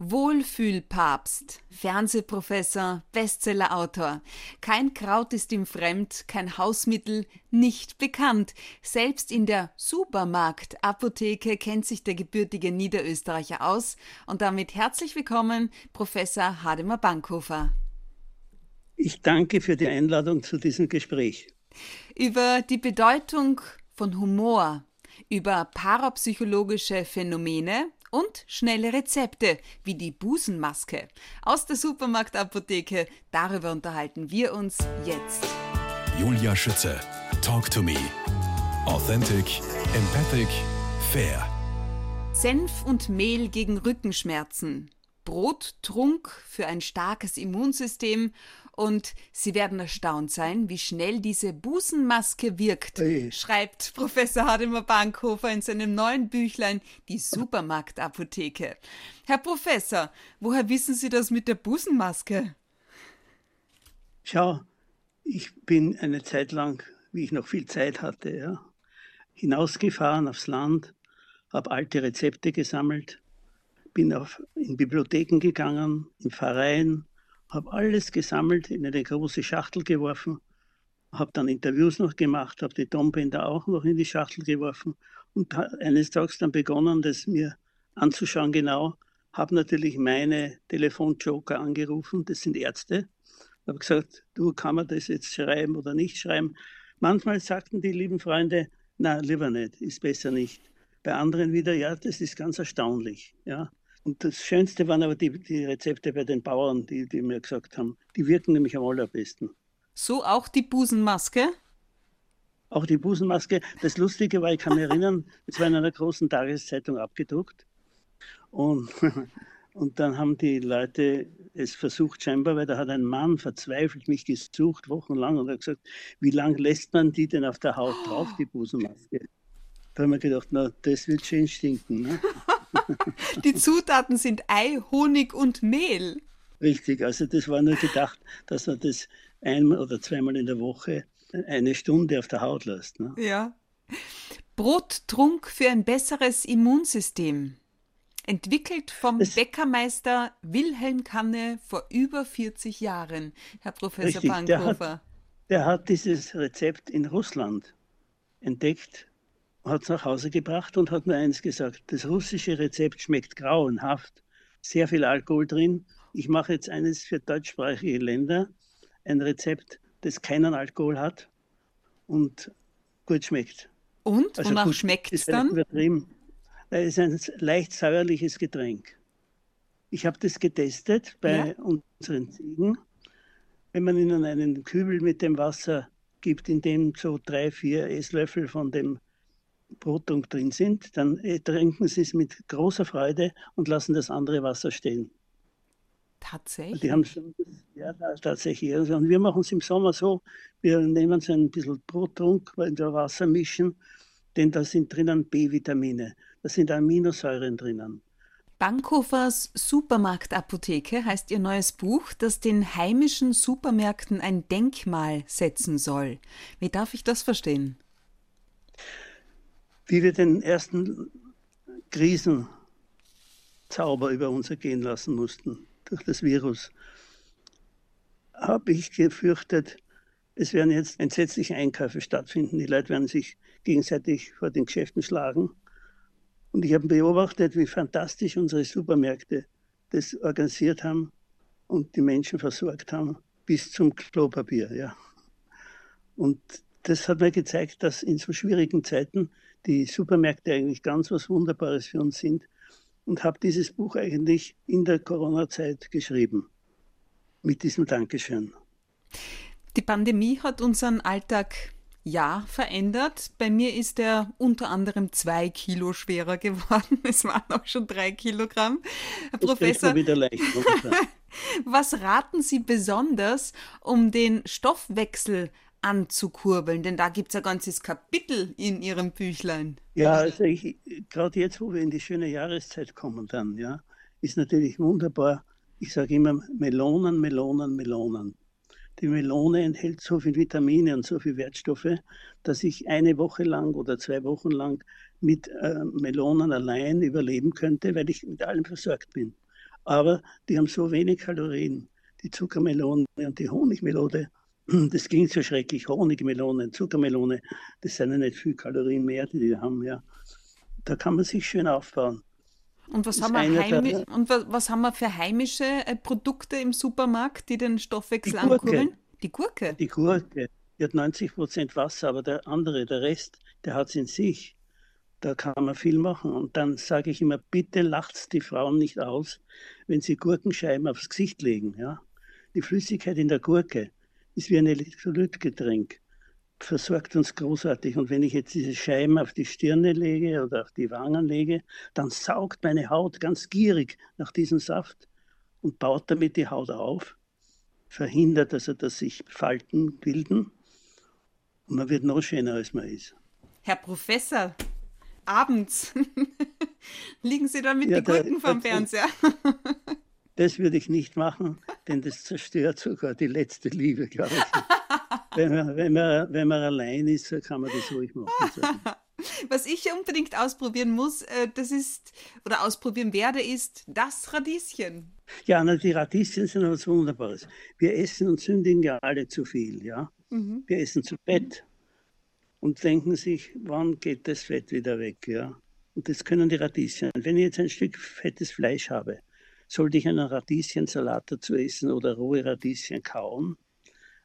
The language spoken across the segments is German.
Wohlfühlpapst, Fernsehprofessor, Bestsellerautor. Kein Kraut ist ihm fremd, kein Hausmittel nicht bekannt. Selbst in der Supermarktapotheke kennt sich der gebürtige Niederösterreicher aus. Und damit herzlich willkommen, Professor Hademar Bankhofer. Ich danke für die Einladung zu diesem Gespräch. Über die Bedeutung von Humor, über parapsychologische Phänomene und schnelle Rezepte wie die Busenmaske aus der Supermarktapotheke. Darüber unterhalten wir uns jetzt. Julia Schütze, Talk to Me. Authentic, empathic, fair. Senf und Mehl gegen Rückenschmerzen. Brottrunk für ein starkes Immunsystem und Sie werden erstaunt sein, wie schnell diese Busenmaske wirkt, hey. schreibt Professor Hademar Bankhofer in seinem neuen Büchlein Die Supermarktapotheke. Herr Professor, woher wissen Sie das mit der Busenmaske? Schau, ich bin eine Zeit lang, wie ich noch viel Zeit hatte, ja, hinausgefahren aufs Land, habe alte Rezepte gesammelt, bin auf, in Bibliotheken gegangen, in Pfarreien, habe alles gesammelt, in eine große Schachtel geworfen, habe dann Interviews noch gemacht, habe die Tonbänder auch noch in die Schachtel geworfen und eines Tages dann begonnen, das mir anzuschauen genau, habe natürlich meine Telefonjoker angerufen, das sind Ärzte, habe gesagt, du, kann man das jetzt schreiben oder nicht schreiben? Manchmal sagten die lieben Freunde, na, lieber nicht, ist besser nicht. Bei anderen wieder, ja, das ist ganz erstaunlich. Ja. Und das Schönste waren aber die, die Rezepte bei den Bauern, die, die mir gesagt haben, die wirken nämlich am allerbesten. So auch die Busenmaske? Auch die Busenmaske. Das Lustige war, ich kann mich erinnern, es war in einer großen Tageszeitung abgedruckt. Und, und dann haben die Leute es versucht, scheinbar, weil da hat ein Mann verzweifelt mich gesucht, wochenlang, und hat gesagt, wie lange lässt man die denn auf der Haut drauf, die Busenmaske? Da haben wir gedacht, na, das wird schön stinken. Ne? Die Zutaten sind Ei, Honig und Mehl. Richtig, also das war nur gedacht, dass man das einmal oder zweimal in der Woche eine Stunde auf der Haut lässt. Ne? Ja. Brottrunk für ein besseres Immunsystem. Entwickelt vom das Bäckermeister Wilhelm Kanne vor über 40 Jahren, Herr Professor Richtig, Der hat, der hat dieses Rezept in Russland entdeckt hat es nach Hause gebracht und hat mir eins gesagt, das russische Rezept schmeckt grauenhaft, sehr viel Alkohol drin. Ich mache jetzt eines für deutschsprachige Länder, ein Rezept, das keinen Alkohol hat und gut schmeckt. Und? Also Wonach schmeckt es dann? Übertrieben. Es ist ein leicht säuerliches Getränk. Ich habe das getestet bei ja? unseren Ziegen. Wenn man ihnen einen Kübel mit dem Wasser gibt, in dem so drei, vier Esslöffel von dem Brotung drin sind, dann äh, trinken sie es mit großer Freude und lassen das andere Wasser stehen. Tatsächlich? Die haben schon, ja, tatsächlich. Also, und wir machen es im Sommer so, wir nehmen so ein bisschen Brottrunk in der Wasser mischen, denn da sind drinnen B-Vitamine, da sind Aminosäuren drinnen. Bankhofers Supermarktapotheke heißt ihr neues Buch, das den heimischen Supermärkten ein Denkmal setzen soll. Wie darf ich das verstehen? Wie wir den ersten Krisenzauber über uns ergehen lassen mussten durch das Virus, habe ich gefürchtet, es werden jetzt entsetzliche Einkäufe stattfinden. Die Leute werden sich gegenseitig vor den Geschäften schlagen. Und ich habe beobachtet, wie fantastisch unsere Supermärkte das organisiert haben und die Menschen versorgt haben, bis zum Klopapier. Ja. Und das hat mir gezeigt, dass in so schwierigen Zeiten die Supermärkte eigentlich ganz was Wunderbares für uns sind und habe dieses Buch eigentlich in der Corona-Zeit geschrieben. Mit diesem Dankeschön. Die Pandemie hat unseren Alltag ja verändert. Bei mir ist er unter anderem zwei Kilo schwerer geworden. Es waren auch schon drei Kilogramm. Herr das Professor, wieder leicht was raten Sie besonders, um den Stoffwechsel anzukurbeln? Denn da gibt es ein ganzes Kapitel in Ihrem Büchlein. Ja, also gerade jetzt, wo wir in die schöne Jahreszeit kommen dann, ja, ist natürlich wunderbar. Ich sage immer Melonen, Melonen, Melonen. Die Melone enthält so viel Vitamine und so viele Wertstoffe, dass ich eine Woche lang oder zwei Wochen lang mit äh, Melonen allein überleben könnte, weil ich mit allem versorgt bin. Aber die haben so wenig Kalorien, die Zuckermelone und die Honigmelone. Das klingt so schrecklich, Honigmelone, Zuckermelone, das sind ja nicht viel Kalorien mehr, die die haben, ja. Da kann man sich schön aufbauen. Und was, haben wir, heimi und was, was, haben wir für heimische äh, Produkte im Supermarkt, die den Stoffwechsel die ankurbeln? Die Gurke. Die Gurke. Die hat 90 Prozent Wasser, aber der andere, der Rest, der hat es in sich. Da kann man viel machen. Und dann sage ich immer, bitte lacht die Frauen nicht aus, wenn sie Gurkenscheiben aufs Gesicht legen. Ja? Die Flüssigkeit in der Gurke ist wie ein Elektrolytgetränk versorgt uns großartig. Und wenn ich jetzt diese Scheiben auf die Stirne lege oder auf die Wangen lege, dann saugt meine Haut ganz gierig nach diesem Saft und baut damit die Haut auf, verhindert also, dass sich Falten bilden und man wird noch schöner, als man ist. Herr Professor, abends liegen Sie dann mit ja, den Gurken vom Fernseher. Das würde ich nicht machen, denn das zerstört sogar die letzte Liebe, glaube ich wenn, man, wenn, man, wenn man allein ist, kann man das ruhig machen. Was ich unbedingt ausprobieren muss, äh, das ist, oder ausprobieren werde, ist das Radieschen. Ja, na, die Radieschen sind etwas Wunderbares. Wir essen und sündigen ja alle zu viel, ja. Mhm. Wir essen zu Bett und denken sich, wann geht das Fett wieder weg, ja. Und das können die Radieschen. Wenn ich jetzt ein Stück fettes Fleisch habe, sollte ich einen Radieschensalat dazu essen oder rohe Radieschen kauen,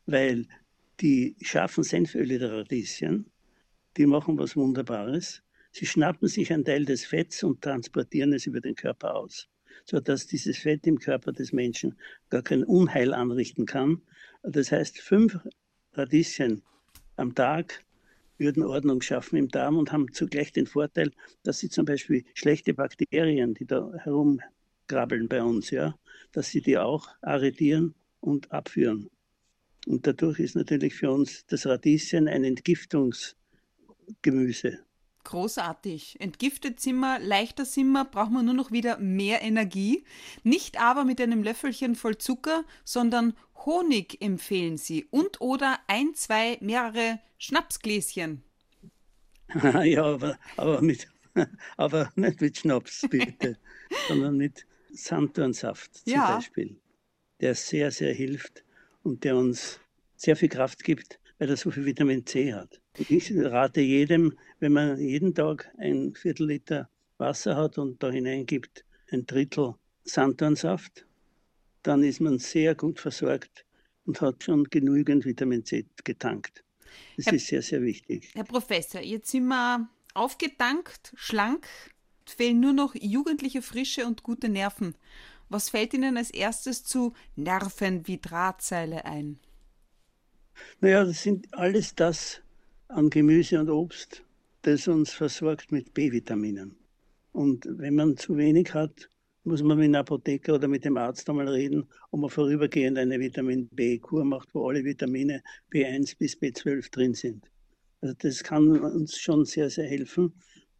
weil die scharfen Senföle der Radieschen, die machen was Wunderbares. Sie schnappen sich einen Teil des Fetts und transportieren es über den Körper aus, sodass dieses Fett im Körper des Menschen gar kein Unheil anrichten kann. Das heißt, fünf Radieschen am Tag würden Ordnung schaffen im Darm und haben zugleich den Vorteil, dass sie zum Beispiel schlechte Bakterien, die da herumgrabbeln bei uns, ja, dass sie die auch arretieren und abführen. Und dadurch ist natürlich für uns das Radieschen ein Entgiftungsgemüse. Großartig. Entgiftet sind wir, leichter sind wir, brauchen wir nur noch wieder mehr Energie. Nicht aber mit einem Löffelchen voll Zucker, sondern Honig empfehlen Sie und oder ein, zwei, mehrere Schnapsgläschen. ja, aber, aber, mit, aber nicht mit Schnaps, bitte, sondern mit Sanddornsaft zum ja. Beispiel, der sehr, sehr hilft und der uns sehr viel Kraft gibt, weil er so viel Vitamin C hat. Ich rate jedem, wenn man jeden Tag ein Viertel Liter Wasser hat und da hineingibt ein Drittel Sanddornsaft, dann ist man sehr gut versorgt und hat schon genügend Vitamin C getankt. Das Herr, ist sehr, sehr wichtig. Herr Professor, jetzt sind wir aufgetankt, schlank, fehlen nur noch jugendliche Frische und gute Nerven. Was fällt Ihnen als erstes zu Nerven wie Drahtseile ein? Naja, das sind alles das an Gemüse und Obst, das uns versorgt mit B-Vitaminen. Und wenn man zu wenig hat, muss man mit einem Apotheker oder mit dem Arzt einmal reden, ob man vorübergehend eine Vitamin B-Kur macht, wo alle Vitamine B1 bis B12 drin sind. Also das kann uns schon sehr, sehr helfen.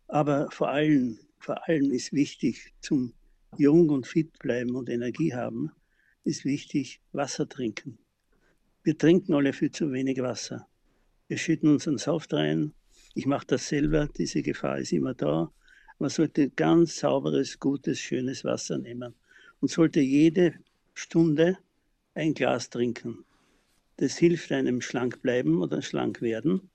Aber vor allem, vor allem ist wichtig zum jung und fit bleiben und Energie haben, ist wichtig, Wasser trinken. Wir trinken alle viel zu wenig Wasser. Wir schütten unseren Saft rein. Ich mache das selber, diese Gefahr ist immer da. Man sollte ganz sauberes, gutes, schönes Wasser nehmen und sollte jede Stunde ein Glas trinken. Das hilft einem schlank bleiben oder schlank werden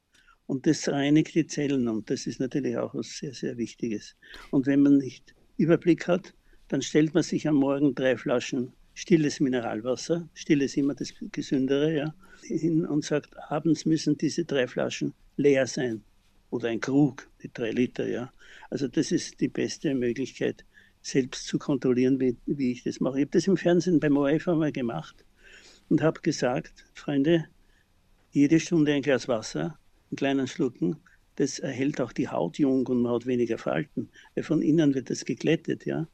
und das reinigt die Zellen und das ist natürlich auch was sehr, sehr Wichtiges. Und wenn man nicht Überblick hat, dann stellt man sich am Morgen drei Flaschen stilles Mineralwasser, still ist immer das Gesündere, ja, hin und sagt, abends müssen diese drei Flaschen leer sein. Oder ein Krug, die drei Liter, ja. Also das ist die beste Möglichkeit, selbst zu kontrollieren, wie, wie ich das mache. Ich habe das im Fernsehen beim ORF einmal gemacht und habe gesagt, Freunde, jede Stunde ein Glas Wasser, einen kleinen Schlucken, das erhält auch die Haut jung und man hat weniger Falten, weil von innen wird das geglättet, ja.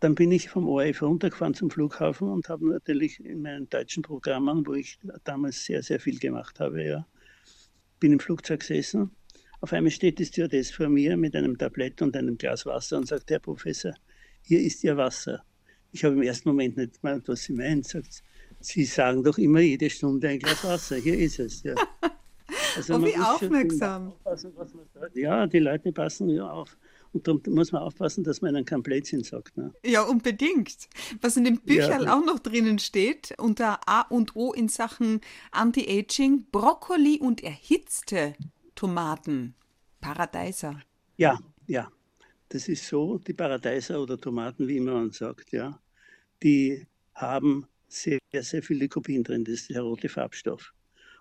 Dann bin ich vom ORF runtergefahren zum Flughafen und habe natürlich in meinen deutschen Programmen, wo ich damals sehr, sehr viel gemacht habe, ja, bin im Flugzeug gesessen. Auf einmal steht die Stewardess vor mir mit einem Tablett und einem Glas Wasser und sagt, Herr Professor, hier ist Ihr Wasser. Ich habe im ersten Moment nicht gemeint, was sie meint. Sagt, Sie sagen doch immer jede Stunde ein Glas Wasser. Hier ist es. Ja. Also oh, wie aufmerksam. Ja, die Leute passen ja auf. Und darum muss man aufpassen, dass man einen keinen Blödsinn sagt. Ne? Ja, unbedingt. Was in dem Büchern ja. auch noch drinnen steht, unter A und O in Sachen Anti-Aging, Brokkoli und erhitzte Tomaten. Paradeiser. Ja, ja. Das ist so, die Paradeiser oder Tomaten, wie immer man sagt, ja, die haben sehr, sehr viel Lycopin drin, das ist der rote Farbstoff.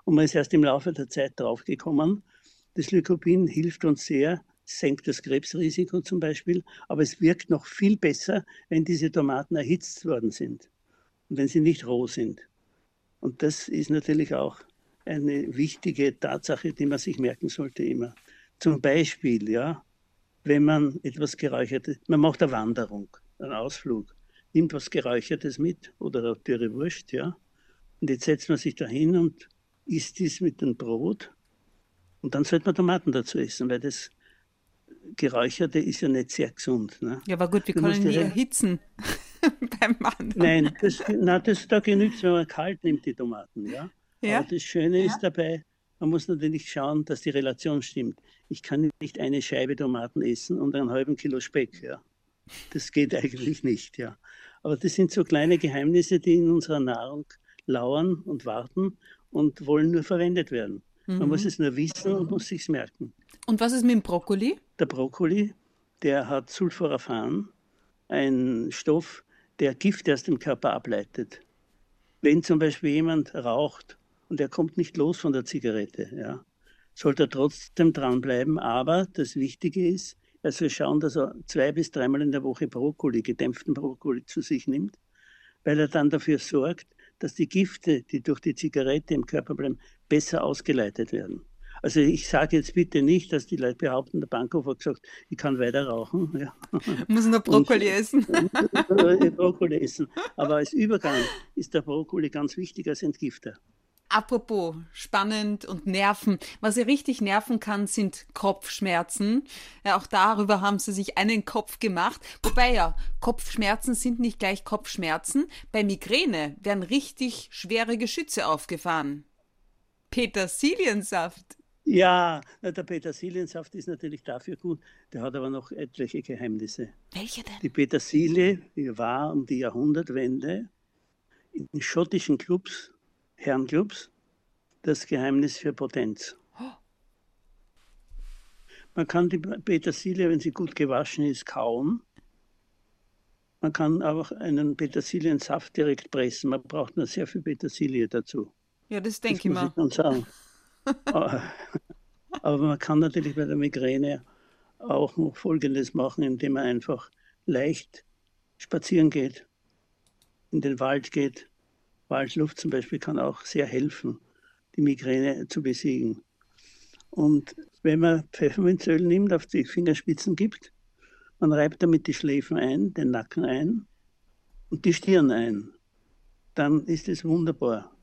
Und man ist erst im Laufe der Zeit draufgekommen, das Lycopin hilft uns sehr, senkt das Krebsrisiko zum Beispiel, aber es wirkt noch viel besser, wenn diese Tomaten erhitzt worden sind und wenn sie nicht roh sind. Und das ist natürlich auch eine wichtige Tatsache, die man sich merken sollte immer. Zum Beispiel, ja, wenn man etwas Geräuchertes, man macht eine Wanderung, einen Ausflug, nimmt was Geräuchertes mit oder eine dürre Wurst, ja, und jetzt setzt man sich da hin und isst dies mit dem Brot und dann sollte man Tomaten dazu essen, weil das Geräucherte ist ja nicht sehr gesund. Ne? Ja, aber gut, wir du können nie erhitzen beim Mann. Nein, das, na, das, da genügt wenn man kalt nimmt, die Tomaten. Ja? ja? Aber das Schöne ja. ist dabei, man muss natürlich schauen, dass die Relation stimmt. Ich kann nicht eine Scheibe Tomaten essen und einen halben Kilo Speck. Ja? Das geht eigentlich nicht. Ja? Aber das sind so kleine Geheimnisse, die in unserer Nahrung lauern und warten und wollen nur verwendet werden. Mhm. Man muss mhm. es nur wissen und muss sich merken. Und was ist mit dem Brokkoli? Der Brokkoli, der hat Sulforaphan, ein Stoff, der Gift aus dem Körper ableitet. Wenn zum Beispiel jemand raucht und er kommt nicht los von der Zigarette, ja, sollte er trotzdem dranbleiben. Aber das Wichtige ist, er soll schauen, dass er zwei bis dreimal in der Woche Brokkoli, gedämpften Brokkoli zu sich nimmt, weil er dann dafür sorgt, dass die Gifte, die durch die Zigarette im Körper bleiben, besser ausgeleitet werden. Also ich sage jetzt bitte nicht, dass die Leute behaupten, der Bankhof hat gesagt, ich kann weiter rauchen. Ja. Muss nur Brokkoli Und, essen. Brokkoli essen. Aber als Übergang ist der Brokkoli ganz wichtig als Entgifter. Apropos spannend und nerven. Was sie richtig nerven kann, sind Kopfschmerzen. Ja, auch darüber haben sie sich einen Kopf gemacht. Wobei ja, Kopfschmerzen sind nicht gleich Kopfschmerzen. Bei Migräne werden richtig schwere Geschütze aufgefahren. Petersiliensaft. Ja, der Petersiliensaft ist natürlich dafür gut. Der hat aber noch etliche Geheimnisse. Welche denn? Die Petersilie war um die Jahrhundertwende in schottischen Clubs Herrenclubs das Geheimnis für Potenz. Man kann die Petersilie, wenn sie gut gewaschen ist, kauen. Man kann auch einen Petersiliensaft direkt pressen. Man braucht nur sehr viel Petersilie dazu. Ja, das denke ich mal. Ich sagen. Aber man kann natürlich bei der Migräne auch noch Folgendes machen, indem man einfach leicht spazieren geht, in den Wald geht, Waldluft zum Beispiel kann auch sehr helfen, die Migräne zu besiegen. Und wenn man Pfefferminzöl nimmt, auf die Fingerspitzen gibt, man reibt damit die Schläfen ein, den Nacken ein und die Stirn ein, dann ist es wunderbar.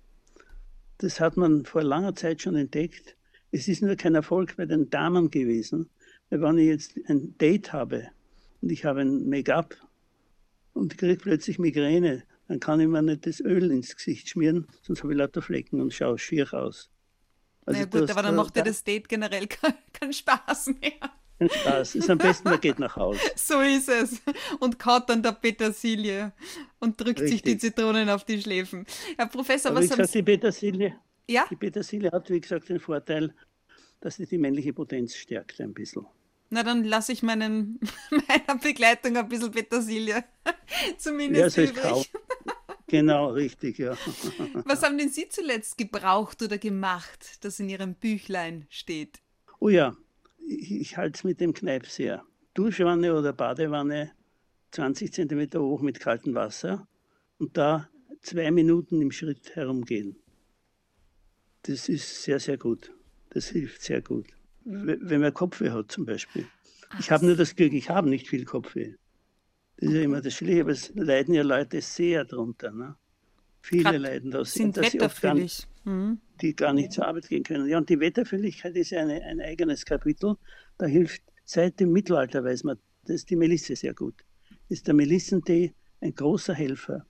Das hat man vor langer Zeit schon entdeckt. Es ist nur kein Erfolg bei den Damen gewesen, weil wenn ich jetzt ein Date habe und ich habe ein Make-up und kriege plötzlich Migräne, dann kann ich mir nicht das Öl ins Gesicht schmieren, sonst habe ich lauter Flecken und schaue schier aus. Also Na gut, aber dann macht dir das Date generell keinen Spaß mehr. Kein Spaß. Ist am besten, man geht nach Hause. So ist es. Und kaut dann der Petersilie und drückt Richtig. sich die Zitronen auf die Schläfen. Herr Professor, aber was wie gesagt, die Petersilie, ja? die Petersilie hat, wie gesagt, den Vorteil, dass sie die männliche Potenz stärkt ein bisschen. Na, dann lasse ich meinen, meiner Begleitung ein bisschen Petersilie. Zumindest ja, übrig. Genau, richtig, ja. Was haben denn Sie zuletzt gebraucht oder gemacht, das in Ihrem Büchlein steht? Oh ja, ich, ich halte es mit dem Kneipp sehr. Duschwanne oder Badewanne 20 cm hoch mit kaltem Wasser und da zwei Minuten im Schritt herumgehen. Das ist sehr, sehr gut. Das hilft sehr gut wenn man Kopfweh hat zum Beispiel. Ich habe nur das Glück, ich habe nicht viel Kopfweh. Das ist ja immer das Schlimme, aber es leiden ja Leute sehr darunter. Ne? Viele Grad leiden da sind dass wetterfühlig. Gar, mhm. die gar nicht zur Arbeit gehen können. Ja, und die Wetterfühligkeit ist ja eine, ein eigenes Kapitel. Da hilft seit dem Mittelalter, weiß man, das ist die Melisse sehr gut. Ist der Melissentee ein großer Helfer.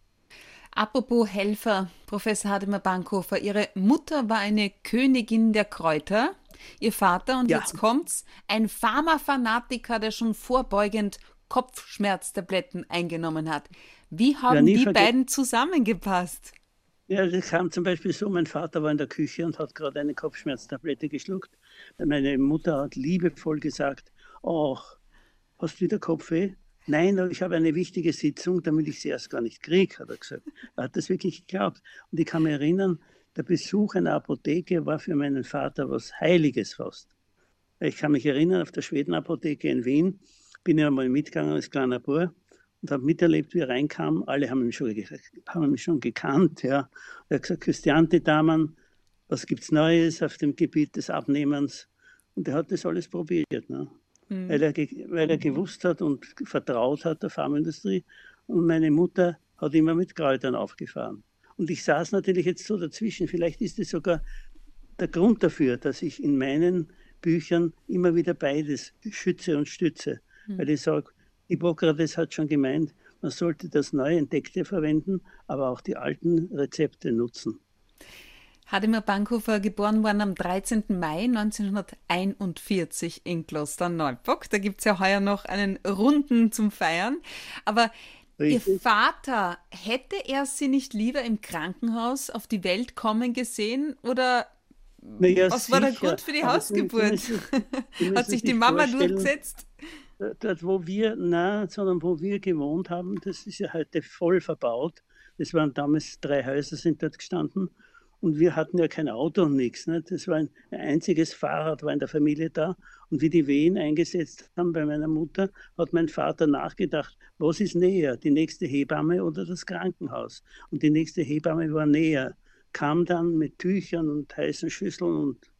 Apropos Helfer, Professor Hademar Bankhofer, Ihre Mutter war eine Königin der Kräuter. Ihr Vater, und ja. jetzt kommt's, ein Pharmafanatiker, der schon vorbeugend Kopfschmerztabletten eingenommen hat. Wie haben ja, die beiden zusammengepasst? Ja, das kam zum Beispiel so, mein Vater war in der Küche und hat gerade eine Kopfschmerztablette geschluckt. Meine Mutter hat liebevoll gesagt, ach, hast du wieder Kopfweh? Nein, aber ich habe eine wichtige Sitzung, damit ich sie erst gar nicht kriege, hat er gesagt. Er hat das wirklich geglaubt. Und ich kann mich erinnern, der Besuch einer Apotheke war für meinen Vater was Heiliges fast. Ich kann mich erinnern, auf der Schwedenapotheke in Wien bin ich einmal mitgegangen als kleiner Bub und habe miterlebt, wie er reinkam. Alle haben mich schon, haben mich schon gekannt. Ja. Er hat gesagt, Christiante Damann, was gibt es Neues auf dem Gebiet des Abnehmens? Und er hat das alles probiert, ne? Mhm. weil, er, weil er gewusst hat und vertraut hat der Pharmaindustrie. Und meine Mutter hat immer mit Kräutern aufgefahren. Und ich saß natürlich jetzt so dazwischen. Vielleicht ist es sogar der Grund dafür, dass ich in meinen Büchern immer wieder beides schütze und stütze. Mhm. Weil ich sage, Hippokrates hat schon gemeint, man sollte das neu Entdeckte verwenden, aber auch die alten Rezepte nutzen. Hadimir Bankhofer geboren worden am 13. Mai 1941 in Klosterneuburg. Da gibt es ja heuer noch einen Runden zum Feiern. Aber Richtig. Ihr Vater, hätte er sie nicht lieber im Krankenhaus auf die Welt kommen gesehen oder ja, was sicher. war der Grund für die Aber Hausgeburt? Sie müssen, Sie müssen Hat sich die Mama durchgesetzt? Dort, wo wir, nein, sondern wo wir gewohnt haben, das ist ja heute voll verbaut. Es waren damals drei Häuser sind dort gestanden und wir hatten ja kein Auto und nichts. Ne? Das war ein, ein, einziges Fahrrad war in der Familie da. Und wie die Wehen eingesetzt haben bei meiner Mutter, hat mein Vater nachgedacht, was ist näher, die nächste Hebamme oder das Krankenhaus? Und die nächste Hebamme war näher, kam dann mit Tüchern und heißen Schüsseln und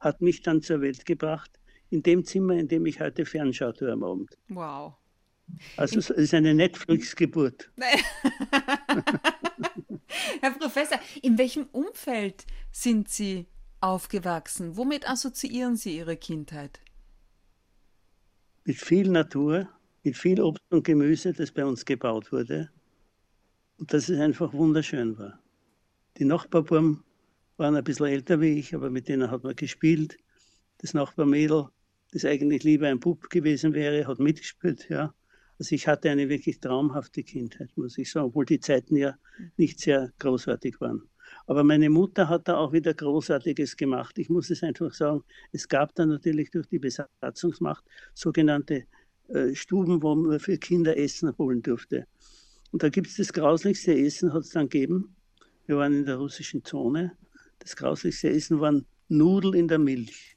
hat mich dann zur Welt gebracht, in dem Zimmer, in dem ich heute fernschaute am Abend. Wow. Also es ist eine Netflix-Geburt. Herr Professor, in welchem Umfeld sind Sie aufgewachsen? Womit assoziieren Sie Ihre Kindheit? Mit viel Natur, mit viel Obst und Gemüse, das bei uns gebaut wurde. Und dass es einfach wunderschön war. Die Nachbarbuben waren ein bisschen älter wie ich, aber mit denen hat man gespielt. Das Nachbarmädel, das eigentlich lieber ein Bub gewesen wäre, hat mitgespielt, ja. Also ich hatte eine wirklich traumhafte Kindheit, muss ich sagen, obwohl die Zeiten ja nicht sehr großartig waren. Aber meine Mutter hat da auch wieder Großartiges gemacht. Ich muss es einfach sagen, es gab da natürlich durch die Besatzungsmacht sogenannte äh, Stuben, wo man für Kinder Essen holen durfte. Und da gibt es das grauslichste Essen, hat es dann gegeben. Wir waren in der russischen Zone. Das grauslichste Essen waren Nudeln in der Milch.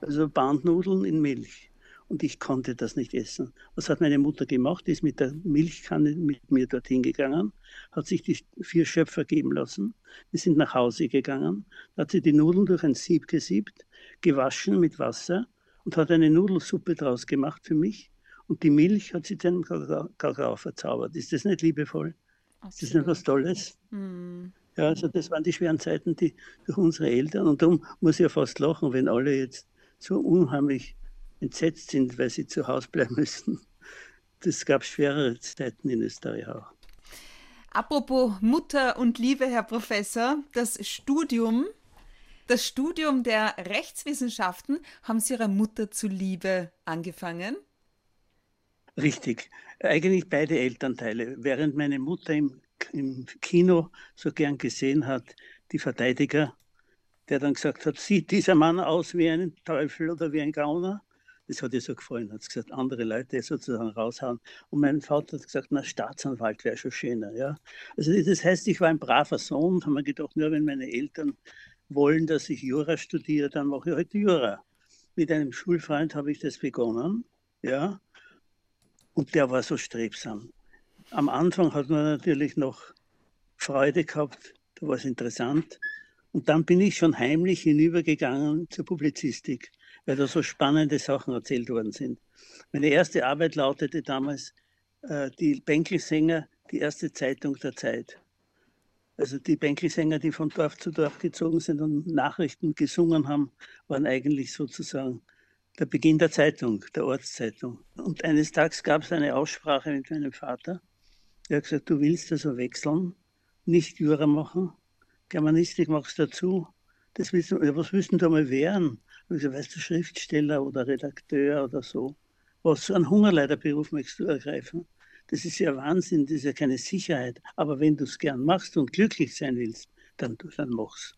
Also Bandnudeln in Milch und ich konnte das nicht essen. Was hat meine Mutter gemacht? Die ist mit der Milchkanne mit mir dorthin gegangen, hat sich die vier Schöpfer geben lassen. Wir sind nach Hause gegangen, hat sie die Nudeln durch ein Sieb gesiebt, gewaschen mit Wasser und hat eine Nudelsuppe draus gemacht für mich. Und die Milch hat sie dann Kakao verzaubert. Ist das nicht liebevoll? Ach, ist das nicht was Tolles? Mhm. Ja, also das waren die schweren Zeiten, die durch unsere Eltern. Und darum muss ich ja fast lachen, wenn alle jetzt so unheimlich entsetzt sind, weil sie zu Hause bleiben müssen. Das gab schwerere Zeiten in Österreich auch. Apropos Mutter und Liebe, Herr Professor, das Studium, das Studium der Rechtswissenschaften haben Sie Ihrer Mutter zuliebe angefangen? Richtig, eigentlich beide Elternteile. Während meine Mutter im, im Kino so gern gesehen hat, die Verteidiger, der dann gesagt hat, sieht dieser Mann aus wie ein Teufel oder wie ein Gauner? Das hat ihr so gefallen. Hat gesagt, andere Leute sozusagen raushauen. Und mein Vater hat gesagt, na, Staatsanwalt wäre schon schöner. Ja? Also das heißt, ich war ein braver Sohn und habe mir gedacht, nur wenn meine Eltern wollen, dass ich Jura studiere, dann mache ich heute halt Jura. Mit einem Schulfreund habe ich das begonnen. Ja? Und der war so strebsam. Am Anfang hat man natürlich noch Freude gehabt, da war es interessant. Und dann bin ich schon heimlich hinübergegangen zur Publizistik weil da so spannende Sachen erzählt worden sind. Meine erste Arbeit lautete damals äh, die Bänkelsänger, die erste Zeitung der Zeit. Also die Bänkelsänger, die von Dorf zu Dorf gezogen sind und Nachrichten gesungen haben, waren eigentlich sozusagen der Beginn der Zeitung, der Ortszeitung. Und eines Tages gab es eine Aussprache mit meinem Vater. Er hat gesagt, du willst also wechseln, nicht Jura machen, Germanistik machst dazu, das willst du, was willst du mal werden? Gesagt, weißt du, Schriftsteller oder Redakteur oder so. Was so einen Hungerleiderberuf möchtest du ergreifen? Das ist ja Wahnsinn, das ist ja keine Sicherheit. Aber wenn du es gern machst und glücklich sein willst, dann, dann mach's.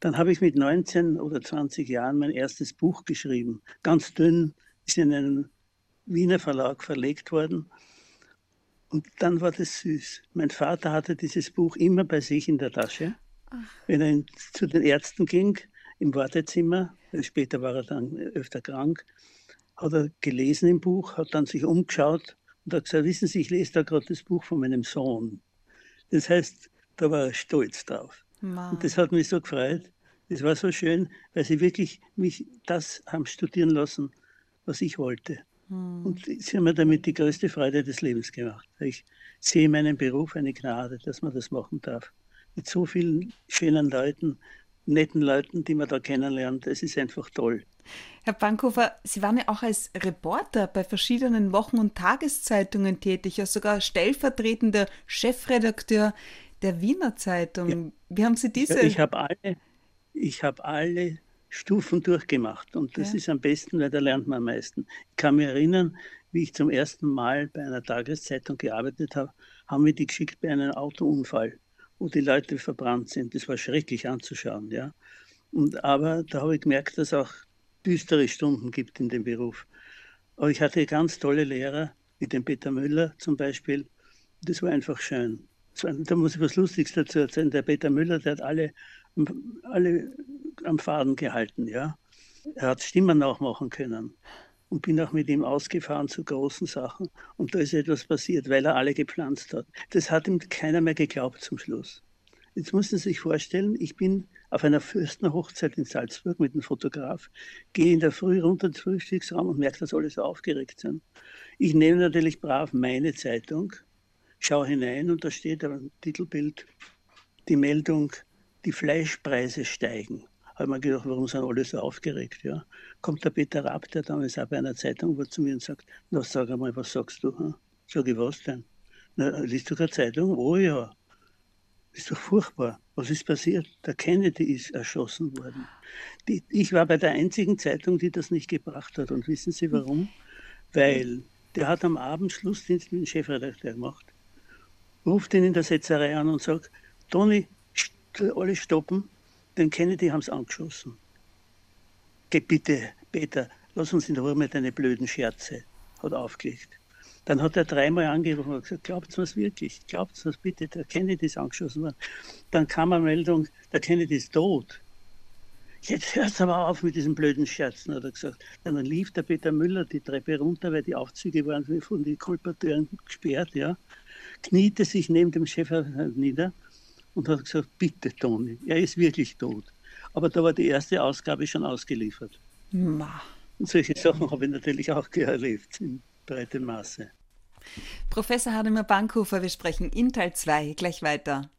Dann habe ich mit 19 oder 20 Jahren mein erstes Buch geschrieben. Ganz dünn, ist in einem Wiener Verlag verlegt worden. Und dann war das süß. Mein Vater hatte dieses Buch immer bei sich in der Tasche. Ach. Wenn er zu den Ärzten ging, im Wartezimmer, später war er dann öfter krank, hat er gelesen im Buch, hat dann sich umgeschaut und hat gesagt, wissen Sie, ich lese da gerade das Buch von meinem Sohn. Das heißt, da war er stolz drauf. Wow. Und das hat mich so gefreut. Das war so schön, weil sie wirklich mich das haben studieren lassen, was ich wollte. Hm. Und sie haben mir damit die größte Freude des Lebens gemacht. Ich sehe meinen Beruf eine Gnade, dass man das machen darf. Mit so vielen schönen Leuten, netten Leuten, die man da kennenlernt. Das ist einfach toll. Herr Bankhofer, Sie waren ja auch als Reporter bei verschiedenen Wochen- und Tageszeitungen tätig, ja sogar stellvertretender Chefredakteur der Wiener Zeitung. Ja. Wie haben Sie diese? ich habe alle, ich habe alle Stufen durchgemacht und das ja. ist am besten, weil da lernt man am meisten. Ich kann mich erinnern, wie ich zum ersten Mal bei einer Tageszeitung gearbeitet habe, haben wir die geschickt bei einem Autounfall, wo die Leute verbrannt sind. Das war schrecklich anzuschauen, ja. Und, aber da habe ich gemerkt, dass es auch düstere Stunden gibt in dem Beruf. Aber ich hatte ganz tolle Lehrer, wie den Peter Müller zum Beispiel. Das war einfach schön. War, da muss ich was Lustiges dazu erzählen. Der Peter Müller, der hat alle, alle am Faden gehalten, ja. Er hat Stimmen nachmachen können und bin auch mit ihm ausgefahren zu großen Sachen. Und da ist etwas passiert, weil er alle gepflanzt hat. Das hat ihm keiner mehr geglaubt zum Schluss. Jetzt müssen Sie sich vorstellen, ich bin auf einer Fürstenhochzeit in Salzburg mit einem Fotograf, gehe in der Früh runter ins Frühstücksraum und merke, dass alle so aufgeregt sind. Ich nehme natürlich brav meine Zeitung, schaue hinein und da steht ein Titelbild, die Meldung, die Fleischpreise steigen. Habe mir gedacht, warum sind alle so aufgeregt? Ja? Kommt der Peter Rapp, der damals auch bei einer Zeitung war, zu mir und sagt, na sag einmal, was sagst du? Hm? Sag ich, was denn? Na, liest du keine Zeitung? Oh ja. Ist doch furchtbar. Was ist passiert? Der Kennedy ist erschossen worden. Die, ich war bei der einzigen Zeitung, die das nicht gebracht hat. Und wissen Sie warum? Weil der hat am Abend Schlussdienst mit dem Chefredakteur gemacht, ruft ihn in der Setzerei an und sagt, Toni, alle stoppen, den Kennedy haben sie angeschossen. Geh bitte, Peter, lass uns in Ruhe mit deine blöden Scherze, hat aufgelegt. Dann hat er dreimal angerufen und gesagt, glaubt es wirklich? Glaubt es bitte? Der Kennedy ist angeschossen worden. Dann kam eine Meldung, der Kennedy ist tot. Jetzt hörst aber auf mit diesen blöden Scherzen, hat er gesagt. Dann lief der Peter Müller die Treppe runter, weil die Aufzüge waren von den Kolporteuren gesperrt, ja. Kniete sich neben dem Chef nieder und hat gesagt, bitte Toni, er ist wirklich tot. Aber da war die erste Ausgabe schon ausgeliefert. Ma. Und solche Sachen habe ich natürlich auch erlebt in breitem Maße. Professor Hademir Bankhofer, wir sprechen in Teil 2 gleich weiter.